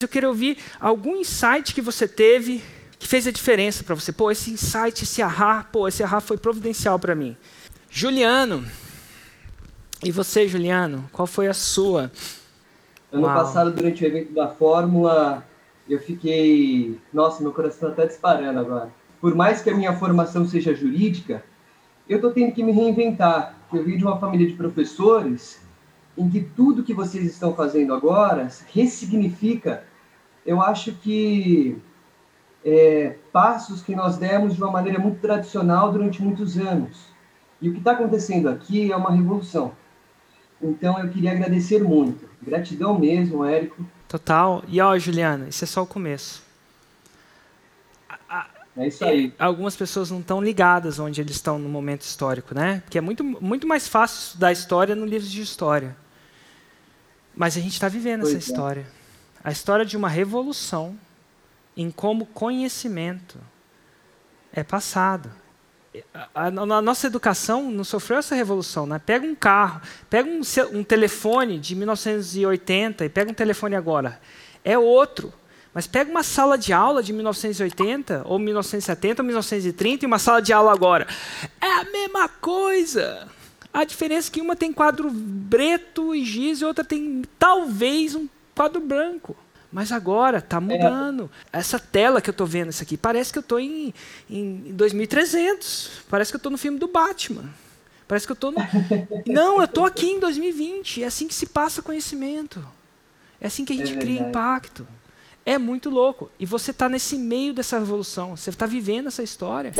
Eu quero ouvir algum insight que você teve que fez a diferença para você. Pô, esse insight, esse ahá, pô, esse ahá foi providencial para mim. Juliano, e você, Juliano, qual foi a sua? Ano Uau. passado, durante o evento da Fórmula, eu fiquei. Nossa, meu coração está disparando agora. Por mais que a minha formação seja jurídica, eu estou tendo que me reinventar. Eu vim de uma família de professores em que tudo que vocês estão fazendo agora ressignifica, eu acho que é, passos que nós demos de uma maneira muito tradicional durante muitos anos. E o que está acontecendo aqui é uma revolução. Então eu queria agradecer muito. Gratidão mesmo, Érico. Total. E ó, Juliana, isso é só o começo. É isso aí. Algumas pessoas não estão ligadas onde eles estão no momento histórico, né? Porque é muito, muito mais fácil estudar história no livro de história. Mas a gente está vivendo pois essa é. história. A história de uma revolução em como conhecimento é passado. A, a, a, nossa educação não sofreu essa revolução. Né? Pega um carro, pega um, um telefone de 1980 e pega um telefone agora. É outro. Mas pega uma sala de aula de 1980, ou 1970, ou 1930 e uma sala de aula agora. É a mesma coisa. A diferença é que uma tem quadro preto e giz e outra tem talvez um quadro branco. Mas agora está mudando. É. Essa tela que eu estou vendo isso aqui, parece que eu estou em, em 2300. Parece que eu estou no filme do Batman. Parece que eu estou no... Não, eu estou aqui em 2020. É assim que se passa conhecimento. É assim que a gente é cria impacto. É muito louco. E você está nesse meio dessa revolução. Você está vivendo essa história.